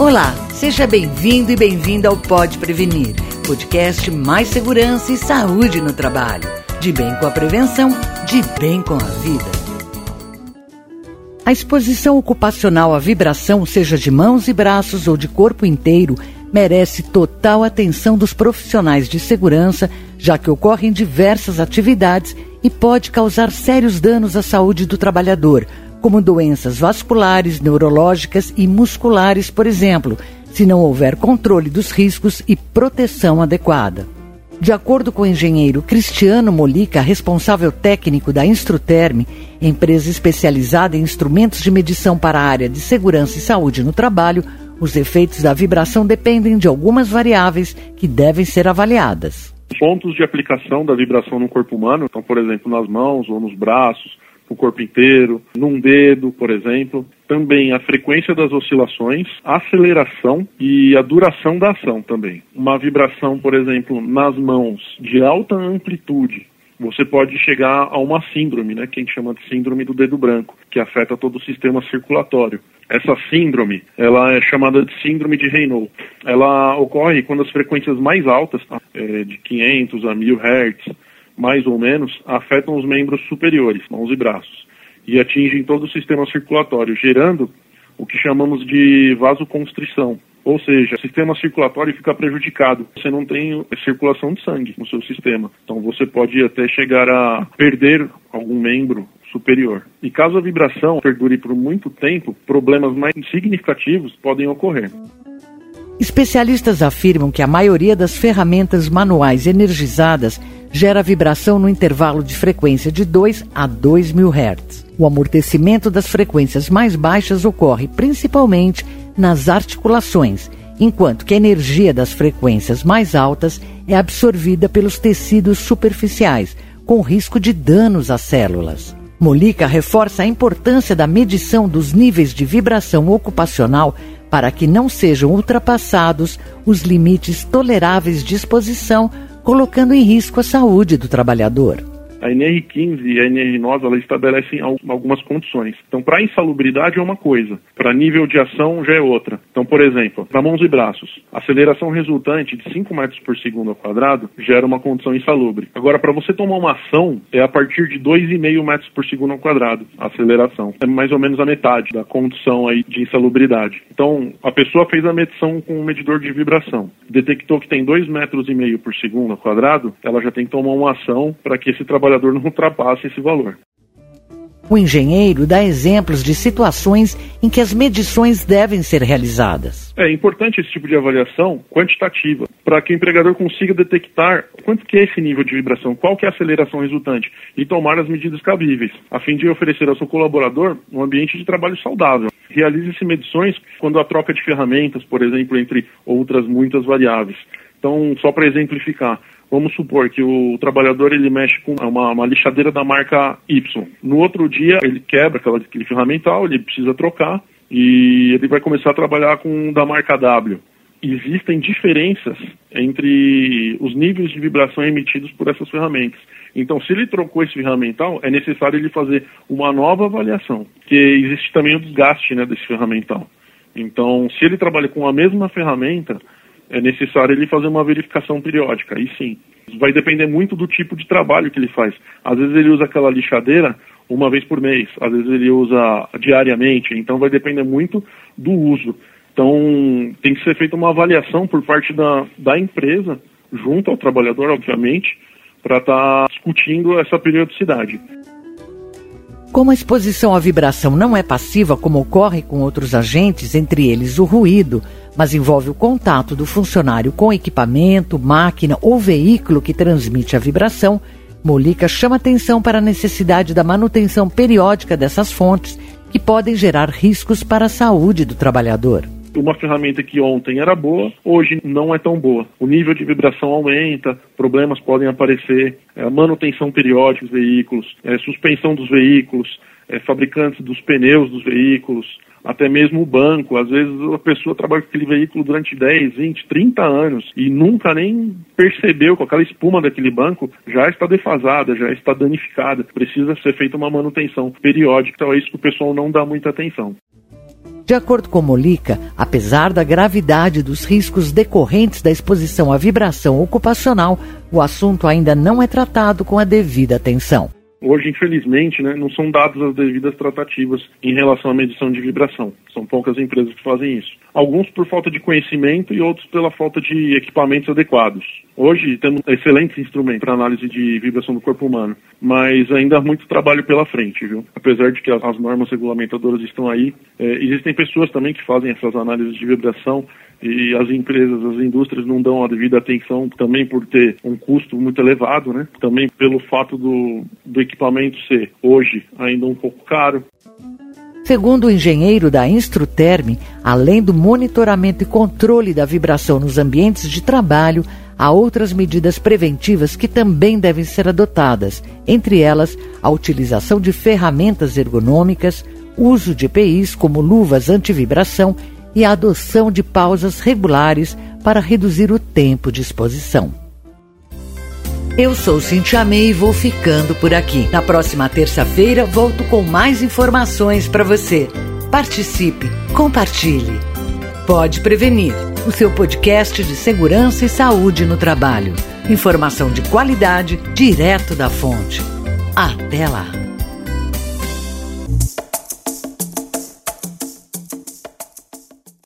Olá, seja bem-vindo e bem-vinda ao Pode Prevenir, podcast mais segurança e saúde no trabalho. De bem com a prevenção, de bem com a vida. A exposição ocupacional à vibração, seja de mãos e braços ou de corpo inteiro, merece total atenção dos profissionais de segurança, já que ocorre em diversas atividades e pode causar sérios danos à saúde do trabalhador como doenças vasculares, neurológicas e musculares, por exemplo, se não houver controle dos riscos e proteção adequada. De acordo com o engenheiro Cristiano Molica, responsável técnico da Instruterm, empresa especializada em instrumentos de medição para a área de segurança e saúde no trabalho, os efeitos da vibração dependem de algumas variáveis que devem ser avaliadas. Pontos de aplicação da vibração no corpo humano, então, por exemplo, nas mãos ou nos braços, o corpo inteiro, num dedo, por exemplo. Também a frequência das oscilações, a aceleração e a duração da ação também. Uma vibração, por exemplo, nas mãos de alta amplitude, você pode chegar a uma síndrome, né, que a gente chama de síndrome do dedo branco, que afeta todo o sistema circulatório. Essa síndrome, ela é chamada de síndrome de Raynaud. Ela ocorre quando as frequências mais altas, é, de 500 a 1000 Hz, mais ou menos, afetam os membros superiores, mãos e braços, e atingem todo o sistema circulatório, gerando o que chamamos de vasoconstrição. Ou seja, o sistema circulatório fica prejudicado. Você não tem circulação de sangue no seu sistema. Então você pode até chegar a perder algum membro superior. E caso a vibração perdure por muito tempo, problemas mais significativos podem ocorrer. Especialistas afirmam que a maioria das ferramentas manuais energizadas gera vibração no intervalo de frequência de 2 a 2 mil Hz. O amortecimento das frequências mais baixas ocorre principalmente nas articulações, enquanto que a energia das frequências mais altas é absorvida pelos tecidos superficiais, com risco de danos às células. Molica reforça a importância da medição dos níveis de vibração ocupacional para que não sejam ultrapassados os limites toleráveis de exposição colocando em risco a saúde do trabalhador. A NR15 e a NR9 elas estabelecem algumas condições. Então, para insalubridade é uma coisa, para nível de ação já é outra. Então, por exemplo, para mãos e braços, aceleração resultante de 5 metros por segundo ao quadrado gera uma condição insalubre. Agora, para você tomar uma ação, é a partir de 2,5 metros por segundo ao quadrado a aceleração. É mais ou menos a metade da condição aí de insalubridade. Então, a pessoa fez a medição com um medidor de vibração, detectou que tem 2 metros por segundo ao quadrado, ela já tem que tomar uma ação para que esse trabalho trabalhador não ultrapasse esse valor. O engenheiro dá exemplos de situações em que as medições devem ser realizadas. É importante esse tipo de avaliação quantitativa, para que o empregador consiga detectar quanto que é esse nível de vibração, qual que é a aceleração resultante e tomar as medidas cabíveis, a fim de oferecer ao seu colaborador um ambiente de trabalho saudável. Realize-se medições quando a troca de ferramentas, por exemplo, entre outras muitas variáveis. Então, só para exemplificar, Vamos supor que o trabalhador ele mexe com uma, uma, lixadeira da marca Y. No outro dia ele quebra aquela, aquele ferramental, ele precisa trocar e ele vai começar a trabalhar com da marca W. Existem diferenças entre os níveis de vibração emitidos por essas ferramentas. Então, se ele trocou esse ferramental, é necessário ele fazer uma nova avaliação, que existe também o desgaste né, desse ferramental. Então, se ele trabalha com a mesma ferramenta, é necessário ele fazer uma verificação periódica, aí sim. Vai depender muito do tipo de trabalho que ele faz. Às vezes ele usa aquela lixadeira uma vez por mês, às vezes ele usa diariamente, então vai depender muito do uso. Então tem que ser feita uma avaliação por parte da, da empresa, junto ao trabalhador, obviamente, para estar tá discutindo essa periodicidade. Como a exposição à vibração não é passiva, como ocorre com outros agentes, entre eles o ruído, mas envolve o contato do funcionário com equipamento, máquina ou veículo que transmite a vibração, Molica chama atenção para a necessidade da manutenção periódica dessas fontes, que podem gerar riscos para a saúde do trabalhador uma ferramenta que ontem era boa, hoje não é tão boa. O nível de vibração aumenta, problemas podem aparecer, é, manutenção periódica dos veículos, é, suspensão dos veículos, é, fabricantes dos pneus dos veículos, até mesmo o banco. Às vezes a pessoa trabalha com aquele veículo durante 10, 20, 30 anos e nunca nem percebeu que aquela espuma daquele banco já está defasada, já está danificada. Precisa ser feita uma manutenção periódica, então é isso que o pessoal não dá muita atenção. De acordo com Molica, apesar da gravidade dos riscos decorrentes da exposição à vibração ocupacional, o assunto ainda não é tratado com a devida atenção. Hoje, infelizmente, né, não são dadas as devidas tratativas em relação à medição de vibração. São poucas empresas que fazem isso. Alguns por falta de conhecimento e outros pela falta de equipamentos adequados. Hoje temos excelentes instrumentos para análise de vibração do corpo humano, mas ainda há muito trabalho pela frente, viu? Apesar de que as normas regulamentadoras estão aí, é, existem pessoas também que fazem essas análises de vibração e as empresas, as indústrias não dão a devida atenção também por ter um custo muito elevado, né? Também pelo fato do, do equipamento ser hoje ainda um pouco caro. Segundo o engenheiro da Instruterm, além do monitoramento e controle da vibração nos ambientes de trabalho, há outras medidas preventivas que também devem ser adotadas, entre elas a utilização de ferramentas ergonômicas, uso de EPIs como luvas antivibração e a adoção de pausas regulares para reduzir o tempo de exposição. Eu sou Cintia May e vou ficando por aqui. Na próxima terça-feira volto com mais informações para você. Participe, compartilhe. Pode prevenir. O seu podcast de segurança e saúde no trabalho. Informação de qualidade direto da fonte. Até lá.